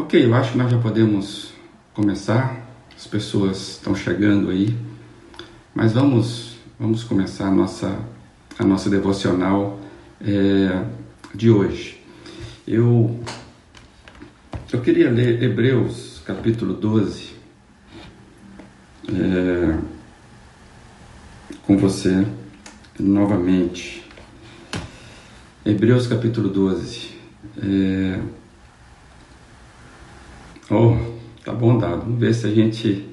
Ok, eu acho que nós já podemos começar. As pessoas estão chegando aí, mas vamos vamos começar a nossa a nossa devocional é, de hoje. Eu eu queria ler Hebreus capítulo 12 é, com você novamente. Hebreus capítulo 12. É, Oh, tá bom dado. Vamos ver se a gente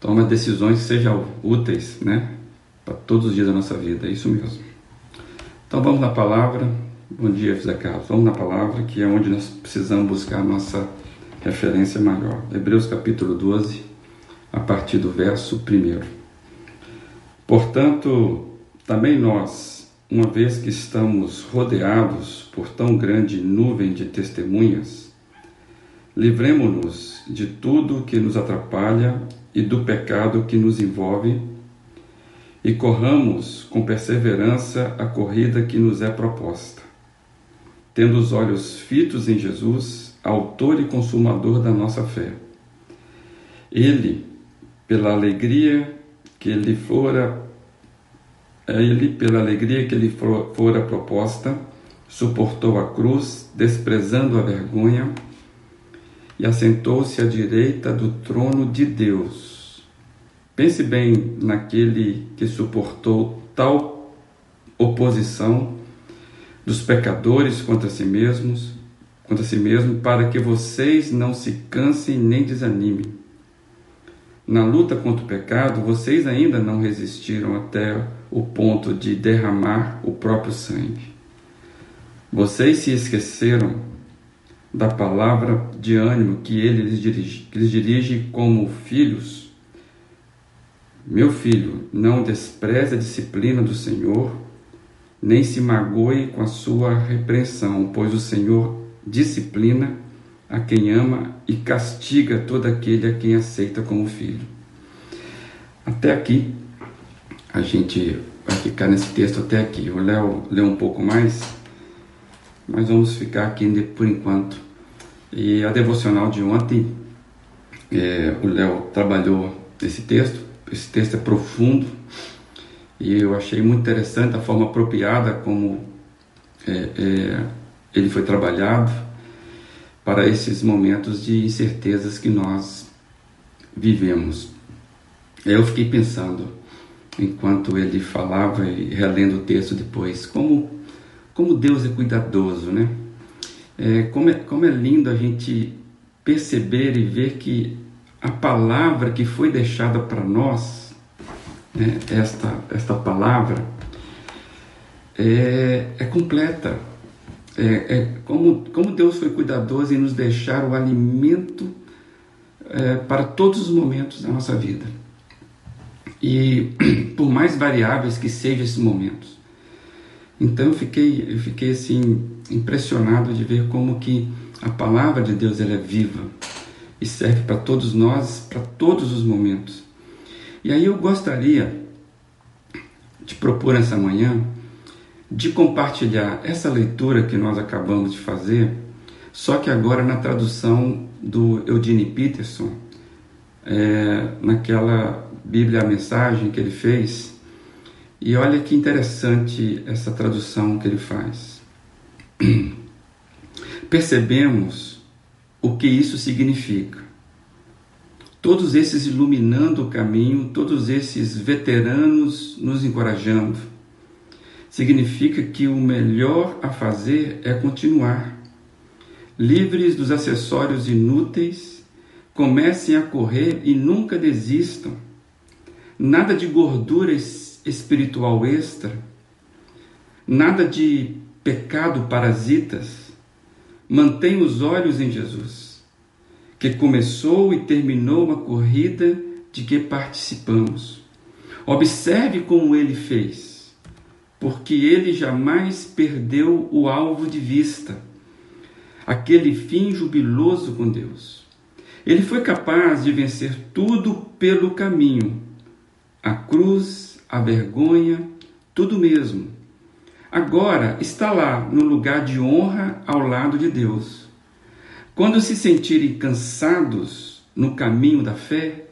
toma decisões que sejam úteis, né? Para todos os dias da nossa vida. É isso mesmo. Então vamos na palavra. Bom dia, José Carlos. Vamos na palavra, que é onde nós precisamos buscar a nossa referência maior. Hebreus capítulo 12, a partir do verso 1. Portanto, também nós, uma vez que estamos rodeados por tão grande nuvem de testemunhas, Livremo-nos de tudo que nos atrapalha e do pecado que nos envolve, e corramos com perseverança a corrida que nos é proposta, tendo os olhos fitos em Jesus, autor e consumador da nossa fé. Ele, pela alegria que lhe fora ele, pela alegria que lhe fora proposta, suportou a cruz, desprezando a vergonha, e assentou-se à direita do trono de Deus. Pense bem naquele que suportou tal oposição dos pecadores contra si mesmos, contra si mesmo, para que vocês não se cansem nem desanimem. Na luta contra o pecado, vocês ainda não resistiram até o ponto de derramar o próprio sangue. Vocês se esqueceram da palavra de ânimo que ele lhes dirige, que lhes dirige como filhos. Meu filho, não despreze a disciplina do Senhor, nem se magoe com a sua repreensão, pois o Senhor disciplina a quem ama e castiga todo aquele a quem aceita como filho. Até aqui, a gente vai ficar nesse texto até aqui. O Léo leu um pouco mais mas vamos ficar aqui por enquanto. E a devocional de ontem, é, o Léo trabalhou esse texto. Esse texto é profundo e eu achei muito interessante a forma apropriada como é, é, ele foi trabalhado para esses momentos de incertezas que nós vivemos. Eu fiquei pensando, enquanto ele falava e relendo o texto depois, como como Deus é cuidadoso, né? É, como, é, como é lindo a gente perceber e ver que a palavra que foi deixada para nós, né, esta, esta palavra, é, é completa. É, é, como, como Deus foi cuidadoso em nos deixar o alimento é, para todos os momentos da nossa vida. E por mais variáveis que sejam esses momentos, então eu fiquei, eu fiquei assim impressionado de ver como que a palavra de Deus ela é viva e serve para todos nós, para todos os momentos. E aí eu gostaria de propor essa manhã de compartilhar essa leitura que nós acabamos de fazer, só que agora na tradução do Eugene Peterson, é, naquela Bíblia a Mensagem que ele fez, e olha que interessante essa tradução que ele faz. Percebemos o que isso significa. Todos esses iluminando o caminho, todos esses veteranos nos encorajando. Significa que o melhor a fazer é continuar. Livres dos acessórios inúteis, comecem a correr e nunca desistam. Nada de gorduras espiritual extra, nada de pecado parasitas. Mantém os olhos em Jesus, que começou e terminou a corrida de que participamos. Observe como ele fez, porque ele jamais perdeu o alvo de vista, aquele fim jubiloso com Deus. Ele foi capaz de vencer tudo pelo caminho, a cruz a vergonha, tudo mesmo. Agora está lá no lugar de honra ao lado de Deus. Quando se sentirem cansados no caminho da fé,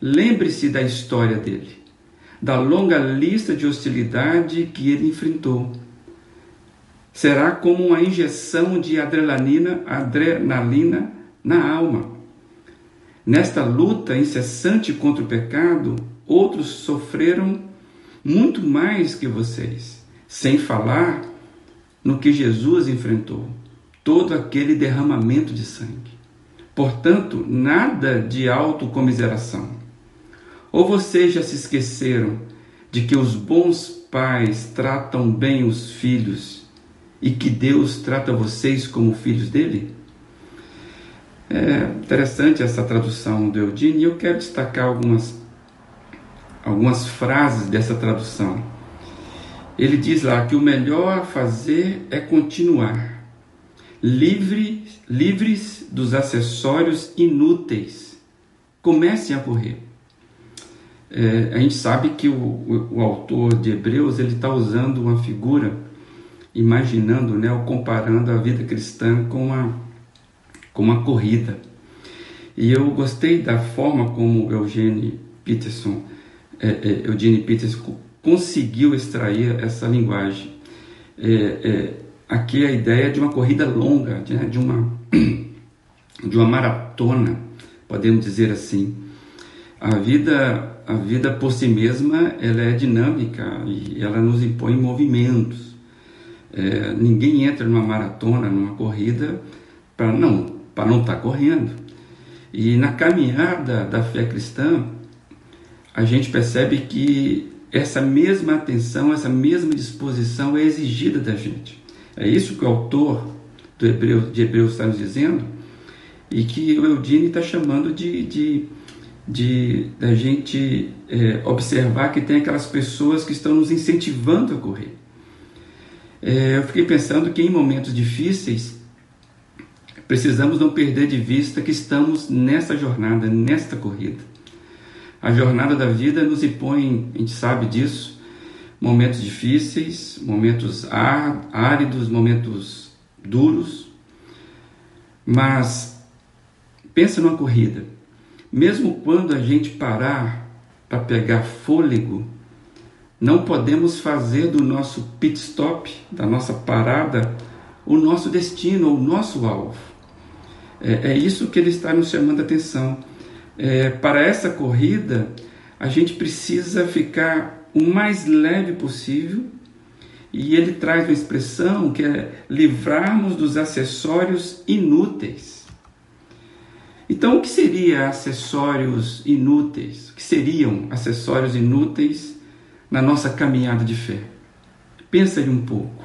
lembre-se da história dele, da longa lista de hostilidade que ele enfrentou. Será como uma injeção de adrenalina, adrenalina na alma. Nesta luta incessante contra o pecado, outros sofreram muito mais que vocês, sem falar no que Jesus enfrentou todo aquele derramamento de sangue. Portanto, nada de autocomiseração. Ou vocês já se esqueceram de que os bons pais tratam bem os filhos e que Deus trata vocês como filhos dele? É interessante essa tradução do Eudine e eu quero destacar algumas, algumas frases dessa tradução. Ele diz lá que o melhor a fazer é continuar, livre, livres dos acessórios inúteis. Comecem a correr. É, a gente sabe que o, o, o autor de Hebreus ele está usando uma figura, imaginando, né, ou comparando a vida cristã com a com uma corrida. E eu gostei da forma como Eugene Peterson, é, é, Eugene Peterson conseguiu extrair essa linguagem. É, é, aqui é a ideia de uma corrida longa, de, né, de, uma, de uma maratona, podemos dizer assim. A vida, a vida por si mesma ela é dinâmica e ela nos impõe movimentos. É, ninguém entra numa maratona, numa corrida, para não para não estar tá correndo. E na caminhada da fé cristã, a gente percebe que essa mesma atenção, essa mesma disposição é exigida da gente. É isso que o autor do Hebreu, de Hebreus está nos dizendo e que o Eudine está chamando de, de, de da gente é, observar que tem aquelas pessoas que estão nos incentivando a correr. É, eu fiquei pensando que em momentos difíceis Precisamos não perder de vista que estamos nessa jornada, nesta corrida. A jornada da vida nos impõe, a gente sabe disso, momentos difíceis, momentos áridos, momentos duros. Mas pensa numa corrida. Mesmo quando a gente parar para pegar fôlego, não podemos fazer do nosso pit stop, da nossa parada, o nosso destino, o nosso alvo. É, é isso que ele está nos chamando a atenção. É, para essa corrida, a gente precisa ficar o mais leve possível e ele traz uma expressão que é livrarmos dos acessórios inúteis. Então, o que seria acessórios inúteis? O que seriam acessórios inúteis na nossa caminhada de fé? Pensa um pouco.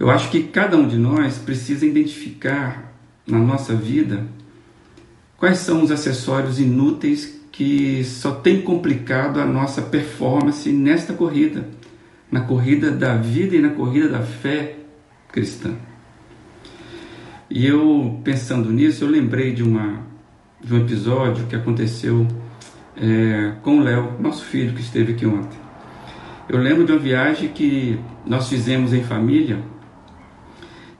Eu acho que cada um de nós precisa identificar na nossa vida, quais são os acessórios inúteis que só tem complicado a nossa performance nesta corrida, na corrida da vida e na corrida da fé cristã. E eu, pensando nisso, eu lembrei de, uma, de um episódio que aconteceu é, com o Léo, nosso filho que esteve aqui ontem. Eu lembro de uma viagem que nós fizemos em família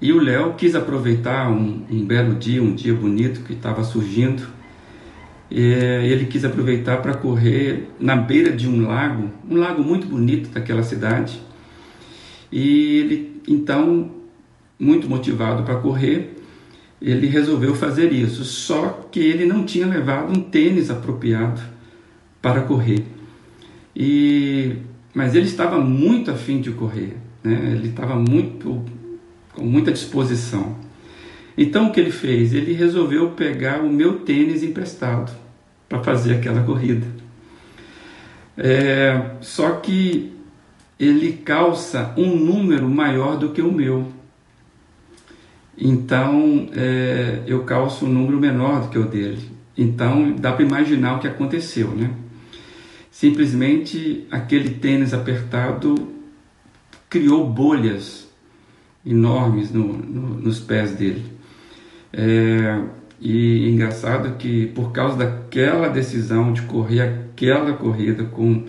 e o Léo quis aproveitar um, um, belo dia, um dia bonito que estava surgindo. Ele quis aproveitar para correr na beira de um lago, um lago muito bonito daquela cidade. E ele, então, muito motivado para correr, ele resolveu fazer isso. Só que ele não tinha levado um tênis apropriado para correr. E mas ele estava muito afim de correr, né? Ele estava muito com muita disposição. Então o que ele fez? Ele resolveu pegar o meu tênis emprestado para fazer aquela corrida. É, só que ele calça um número maior do que o meu. Então é, eu calço um número menor do que o dele. Então dá para imaginar o que aconteceu, né? Simplesmente aquele tênis apertado criou bolhas enormes no, no, nos pés dele. É, e engraçado que por causa daquela decisão de correr aquela corrida com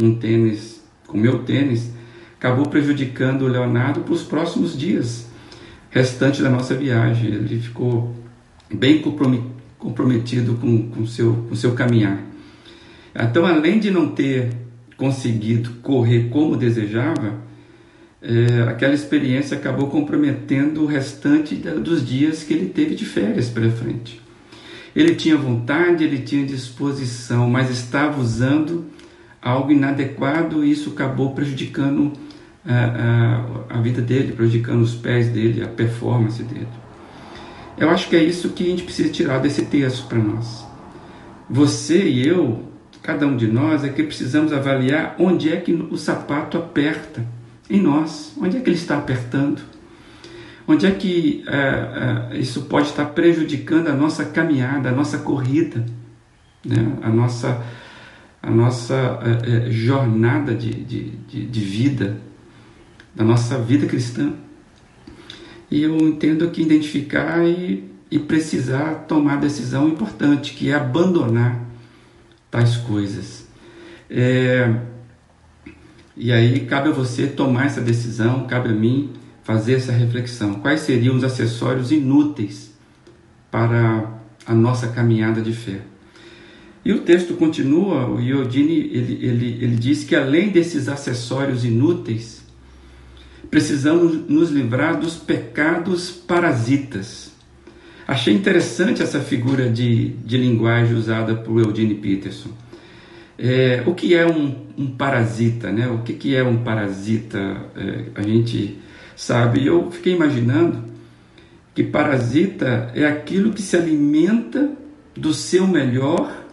um tênis, com meu tênis, acabou prejudicando o Leonardo para os próximos dias. restante da nossa viagem. Ele ficou bem comprometido com com seu, com seu caminhar. Então, além de não ter conseguido correr como desejava, é, aquela experiência acabou comprometendo o restante dos dias que ele teve de férias pela frente. Ele tinha vontade, ele tinha disposição, mas estava usando algo inadequado e isso acabou prejudicando a, a, a vida dele, prejudicando os pés dele, a performance dele. Eu acho que é isso que a gente precisa tirar desse texto para nós. Você e eu, cada um de nós, é que precisamos avaliar onde é que o sapato aperta em nós, onde é que ele está apertando, onde é que é, é, isso pode estar prejudicando a nossa caminhada, a nossa corrida, né? a nossa, a nossa é, jornada de, de, de, de vida, da nossa vida cristã. E eu entendo que identificar e, e precisar tomar decisão importante, que é abandonar tais coisas. É, e aí cabe a você tomar essa decisão, cabe a mim fazer essa reflexão. Quais seriam os acessórios inúteis para a nossa caminhada de fé? E o texto continua, o Iodine ele, ele, ele diz que além desses acessórios inúteis, precisamos nos livrar dos pecados parasitas. Achei interessante essa figura de, de linguagem usada por Eugene Peterson. É, o que é um, um, parasita? Né? O que, que é um parasita? É, a gente sabe. Eu fiquei imaginando que parasita é aquilo que se alimenta do seu melhor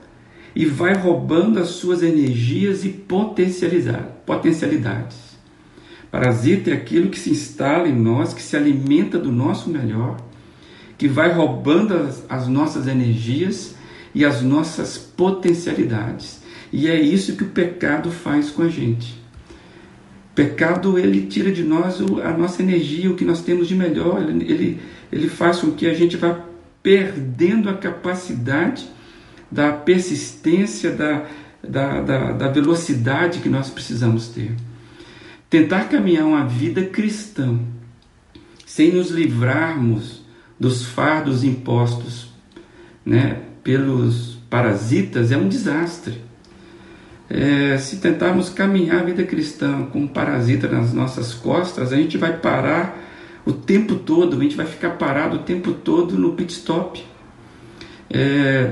e vai roubando as suas energias e potencialidades. Parasita é aquilo que se instala em nós, que se alimenta do nosso melhor, que vai roubando as, as nossas energias e as nossas potencialidades. E é isso que o pecado faz com a gente. O pecado ele tira de nós a nossa energia, o que nós temos de melhor. Ele, ele, faz com que a gente vá perdendo a capacidade da persistência, da, da, da, da velocidade que nós precisamos ter. Tentar caminhar uma vida cristã sem nos livrarmos dos fardos impostos né, pelos parasitas é um desastre. É, se tentarmos caminhar a vida cristã com um parasita nas nossas costas, a gente vai parar o tempo todo, a gente vai ficar parado o tempo todo no pit stop. É,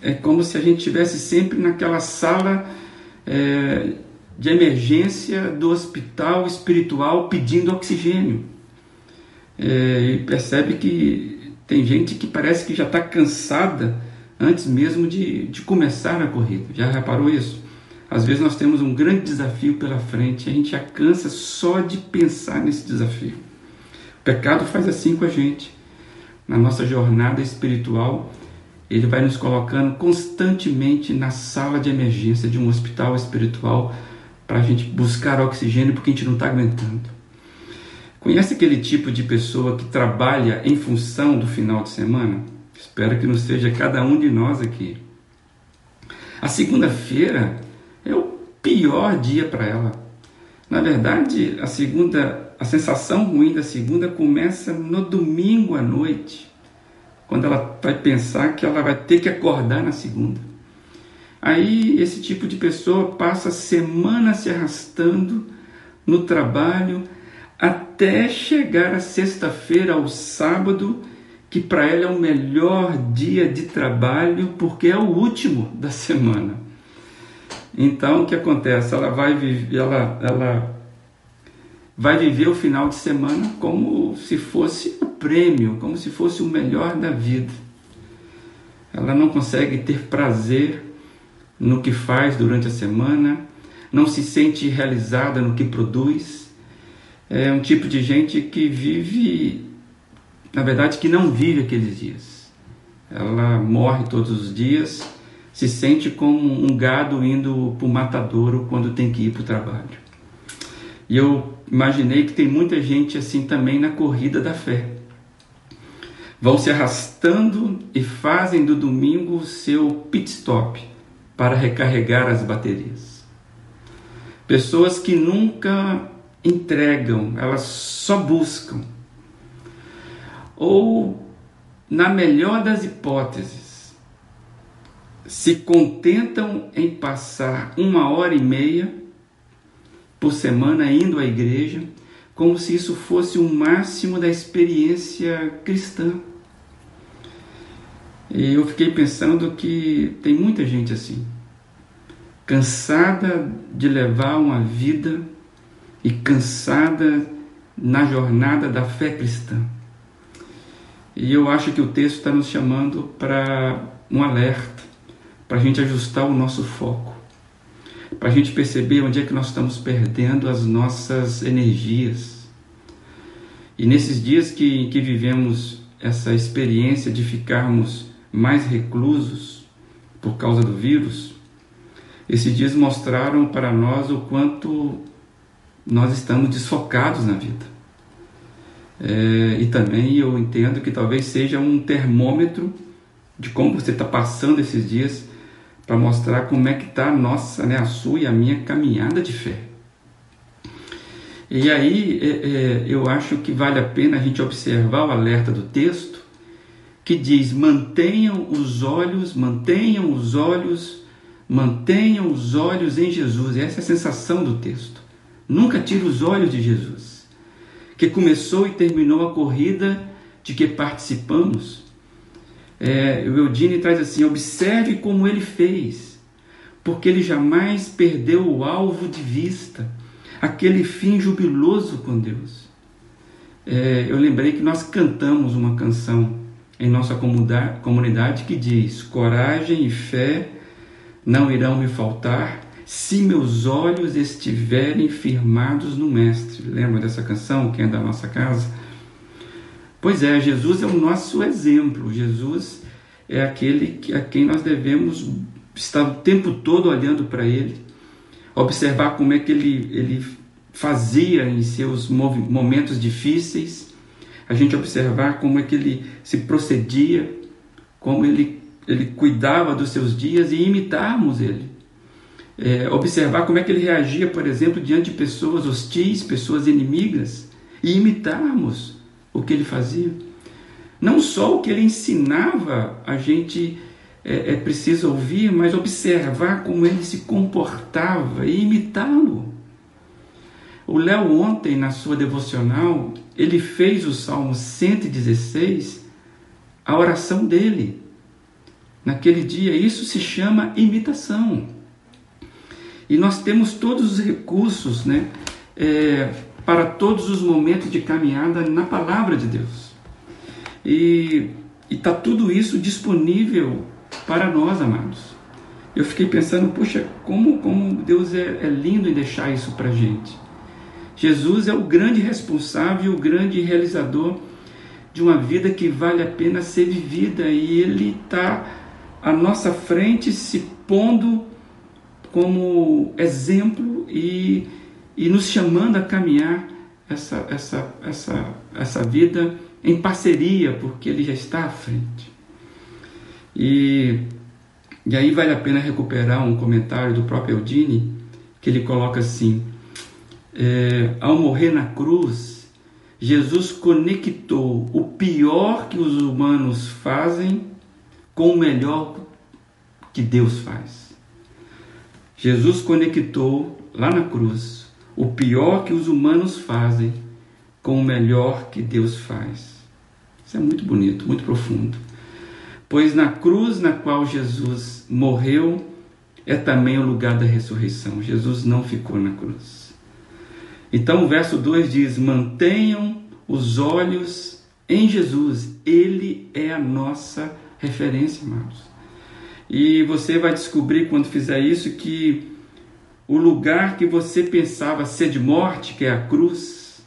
é como se a gente estivesse sempre naquela sala é, de emergência do hospital espiritual pedindo oxigênio. É, e percebe que tem gente que parece que já está cansada antes mesmo de, de começar a corrida. Já reparou isso? Às vezes nós temos um grande desafio pela frente, a gente já cansa só de pensar nesse desafio. O pecado faz assim com a gente. Na nossa jornada espiritual, ele vai nos colocando constantemente na sala de emergência de um hospital espiritual para a gente buscar oxigênio porque a gente não está aguentando. Conhece aquele tipo de pessoa que trabalha em função do final de semana? Espero que não seja cada um de nós aqui. A segunda-feira é o pior dia para ela. Na verdade, a segunda, a sensação ruim da segunda começa no domingo à noite, quando ela vai pensar que ela vai ter que acordar na segunda. Aí esse tipo de pessoa passa semanas se arrastando no trabalho até chegar a sexta-feira, ao sábado, que para ela é o melhor dia de trabalho porque é o último da semana. Então o que acontece? Ela vai viver, ela, ela vai viver o final de semana como se fosse o prêmio, como se fosse o melhor da vida. Ela não consegue ter prazer no que faz durante a semana, não se sente realizada no que produz. É um tipo de gente que vive, na verdade, que não vive aqueles dias. Ela morre todos os dias, se sente como um gado indo para o matadouro quando tem que ir para o trabalho. E eu imaginei que tem muita gente assim também na corrida da fé. Vão se arrastando e fazem do domingo seu pit stop para recarregar as baterias. Pessoas que nunca entregam, elas só buscam. ou, na melhor das hipóteses, se contentam em passar uma hora e meia por semana indo à igreja, como se isso fosse o máximo da experiência cristã. E eu fiquei pensando que tem muita gente assim, cansada de levar uma vida e cansada na jornada da fé cristã. E eu acho que o texto está nos chamando para um alerta, para a gente ajustar o nosso foco, para a gente perceber onde é que nós estamos perdendo as nossas energias. E nesses dias que, que vivemos essa experiência de ficarmos mais reclusos por causa do vírus, esses dias mostraram para nós o quanto nós estamos desfocados na vida. É, e também eu entendo que talvez seja um termômetro de como você está passando esses dias para mostrar como é que está a nossa, né, a sua e a minha caminhada de fé. E aí é, é, eu acho que vale a pena a gente observar o alerta do texto que diz: mantenham os olhos, mantenham os olhos, mantenham os olhos em Jesus. E essa é a sensação do texto. Nunca tire os olhos de Jesus, que começou e terminou a corrida de que participamos. É, o Eudine traz assim: observe como ele fez, porque ele jamais perdeu o alvo de vista, aquele fim jubiloso com Deus. É, eu lembrei que nós cantamos uma canção em nossa comunidade que diz: coragem e fé não irão me faltar se meus olhos estiverem firmados no Mestre. Lembra dessa canção, quem é da nossa casa? Pois é, Jesus é o nosso exemplo. Jesus é aquele a quem nós devemos estar o tempo todo olhando para ele, observar como é que ele, ele fazia em seus momentos difíceis, a gente observar como é que ele se procedia, como ele, ele cuidava dos seus dias e imitarmos ele. É, observar como é que ele reagia, por exemplo, diante de pessoas hostis, pessoas inimigas, e imitarmos o que ele fazia. Não só o que ele ensinava, a gente é, é preciso ouvir, mas observar como ele se comportava e imitá-lo. O Léo ontem, na sua devocional, ele fez o Salmo 116 a oração dele. Naquele dia, isso se chama imitação. E nós temos todos os recursos né, é, para todos os momentos de caminhada na palavra de Deus. E está tudo isso disponível para nós, amados. Eu fiquei pensando, puxa, como, como Deus é, é lindo em deixar isso para a gente. Jesus é o grande responsável, o grande realizador de uma vida que vale a pena ser vivida e Ele está à nossa frente se pondo como exemplo e, e nos chamando a caminhar essa, essa, essa, essa vida em parceria, porque Ele já está à frente. E, e aí vale a pena recuperar um comentário do próprio Eudine, que ele coloca assim: é, ao morrer na cruz, Jesus conectou o pior que os humanos fazem com o melhor que Deus faz. Jesus conectou lá na cruz o pior que os humanos fazem com o melhor que Deus faz. Isso é muito bonito, muito profundo. Pois na cruz na qual Jesus morreu é também o lugar da ressurreição. Jesus não ficou na cruz. Então o verso 2 diz: mantenham os olhos em Jesus, Ele é a nossa referência, irmãos. E você vai descobrir quando fizer isso que o lugar que você pensava ser de morte, que é a cruz,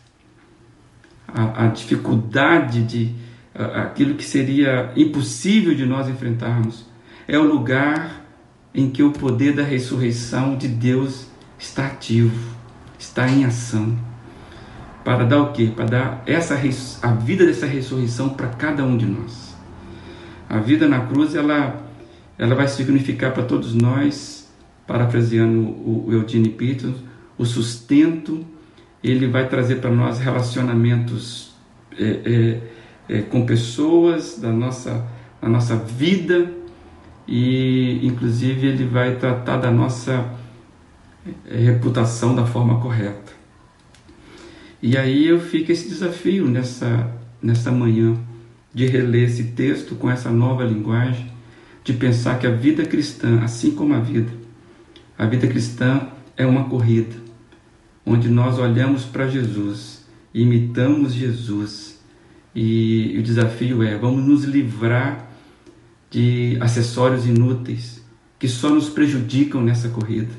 a, a dificuldade de a, aquilo que seria impossível de nós enfrentarmos, é o lugar em que o poder da ressurreição de Deus está ativo está em ação para dar o quê? Para dar essa a vida dessa ressurreição para cada um de nós. A vida na cruz ela ela vai significar para todos nós, parafraseando o Eugene Peterson, o sustento. Ele vai trazer para nós relacionamentos é, é, é, com pessoas, da nossa, da nossa vida e, inclusive, ele vai tratar da nossa é, reputação da forma correta. E aí eu fico esse desafio nessa, nessa manhã de reler esse texto com essa nova linguagem, de pensar que a vida cristã, assim como a vida, a vida cristã é uma corrida, onde nós olhamos para Jesus, imitamos Jesus, e o desafio é: vamos nos livrar de acessórios inúteis que só nos prejudicam nessa corrida.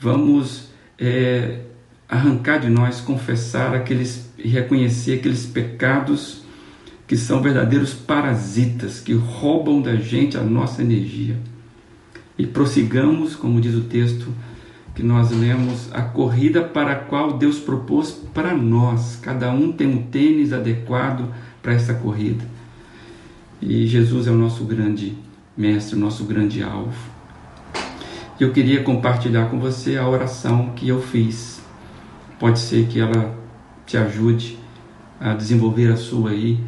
Vamos é, arrancar de nós, confessar aqueles e reconhecer aqueles pecados que são verdadeiros parasitas que roubam da gente a nossa energia. E prossigamos, como diz o texto que nós lemos, a corrida para a qual Deus propôs para nós. Cada um tem um tênis adequado para essa corrida. E Jesus é o nosso grande mestre, o nosso grande alvo. Eu queria compartilhar com você a oração que eu fiz. Pode ser que ela te ajude a desenvolver a sua aí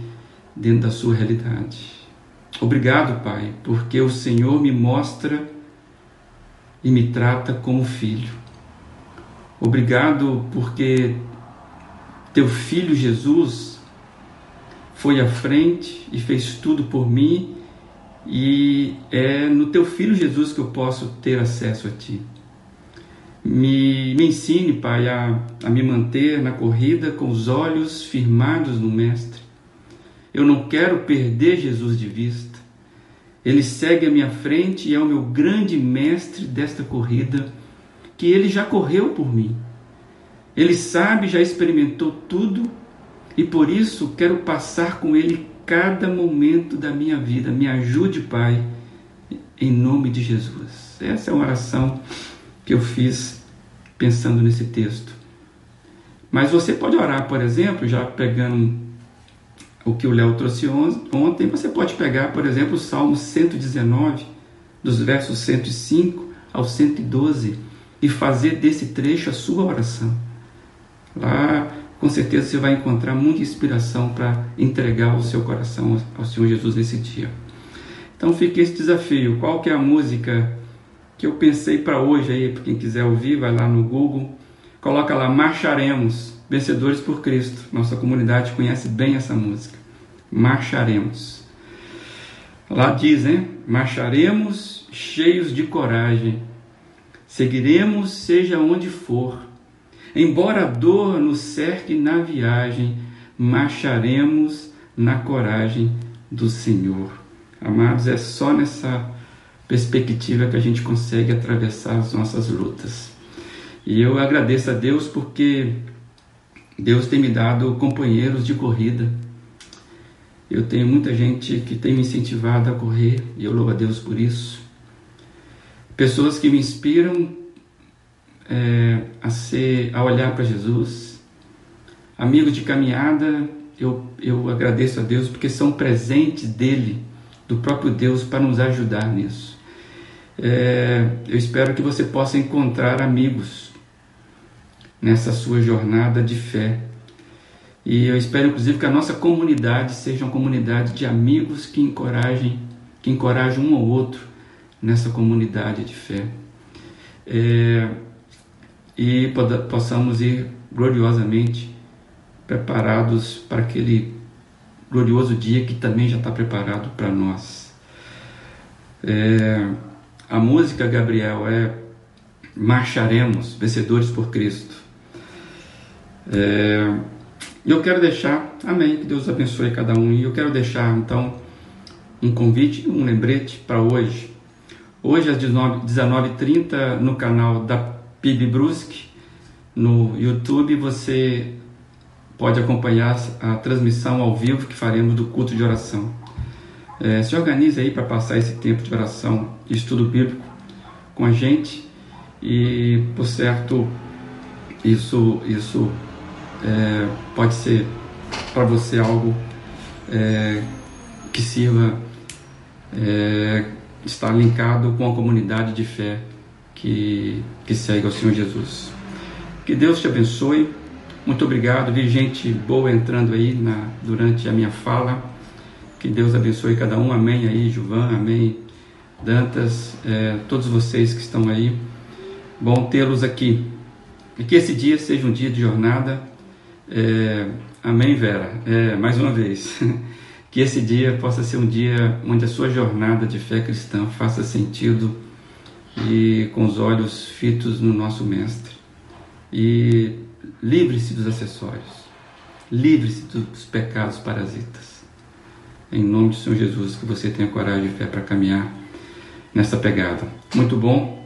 dentro da sua realidade. Obrigado, Pai, porque o Senhor me mostra e me trata como filho. Obrigado porque teu filho Jesus foi à frente e fez tudo por mim, e é no teu filho Jesus que eu posso ter acesso a ti. Me, me ensine, Pai, a, a me manter na corrida com os olhos firmados no Mestre. Eu não quero perder Jesus de vista. Ele segue à minha frente e é o meu grande mestre desta corrida, que ele já correu por mim. Ele sabe, já experimentou tudo e por isso quero passar com ele cada momento da minha vida. Me ajude, Pai, em nome de Jesus. Essa é uma oração que eu fiz pensando nesse texto. Mas você pode orar, por exemplo, já pegando o que o Léo trouxe ontem, você pode pegar, por exemplo, o Salmo 119, dos versos 105 ao 112, e fazer desse trecho a sua oração. Lá, com certeza, você vai encontrar muita inspiração para entregar o seu coração ao Senhor Jesus nesse dia. Então fica esse desafio. Qual que é a música que eu pensei para hoje aí? Para quem quiser ouvir, vai lá no Google, coloca lá Marcharemos Vencedores por Cristo. Nossa comunidade conhece bem essa música. Marcharemos. Lá diz, né? Marcharemos cheios de coragem. Seguiremos, seja onde for. Embora a dor nos cerque na viagem, marcharemos na coragem do Senhor. Amados, é só nessa perspectiva que a gente consegue atravessar as nossas lutas. E eu agradeço a Deus porque Deus tem me dado companheiros de corrida. Eu tenho muita gente que tem me incentivado a correr e eu louvo a Deus por isso. Pessoas que me inspiram é, a ser, a olhar para Jesus. Amigos de caminhada, eu, eu agradeço a Deus porque são presentes dele, do próprio Deus, para nos ajudar nisso. É, eu espero que você possa encontrar amigos nessa sua jornada de fé. E eu espero, inclusive, que a nossa comunidade seja uma comunidade de amigos que encorajem, que encorajam um ao outro nessa comunidade de fé. É, e possamos ir gloriosamente preparados para aquele glorioso dia que também já está preparado para nós. É, a música, Gabriel, é Marcharemos, Vencedores por Cristo. É, eu quero deixar, amém, que Deus abençoe cada um, e eu quero deixar então um convite, um lembrete para hoje. Hoje às 19h30 no canal da PIB Brusque, no YouTube, você pode acompanhar a transmissão ao vivo que faremos do culto de oração. É, se organize aí para passar esse tempo de oração e estudo bíblico com a gente e, por certo, isso, isso é, pode ser para você algo é, que sirva é, estar linkado com a comunidade de fé que, que segue ao Senhor Jesus. Que Deus te abençoe Muito obrigado. Vi gente boa entrando aí na, durante a minha fala. Que Deus abençoe cada um. Amém aí, Juvan. Amém. Dantas, é, todos vocês que estão aí. Bom tê-los aqui. E que esse dia seja um dia de jornada. É, amém, Vera. É, mais uma vez. Que esse dia possa ser um dia onde a sua jornada de fé cristã faça sentido e com os olhos fitos no nosso Mestre. E livre-se dos acessórios. Livre-se dos pecados parasitas. Em nome do Senhor Jesus, que você tenha coragem e fé para caminhar nessa pegada. Muito bom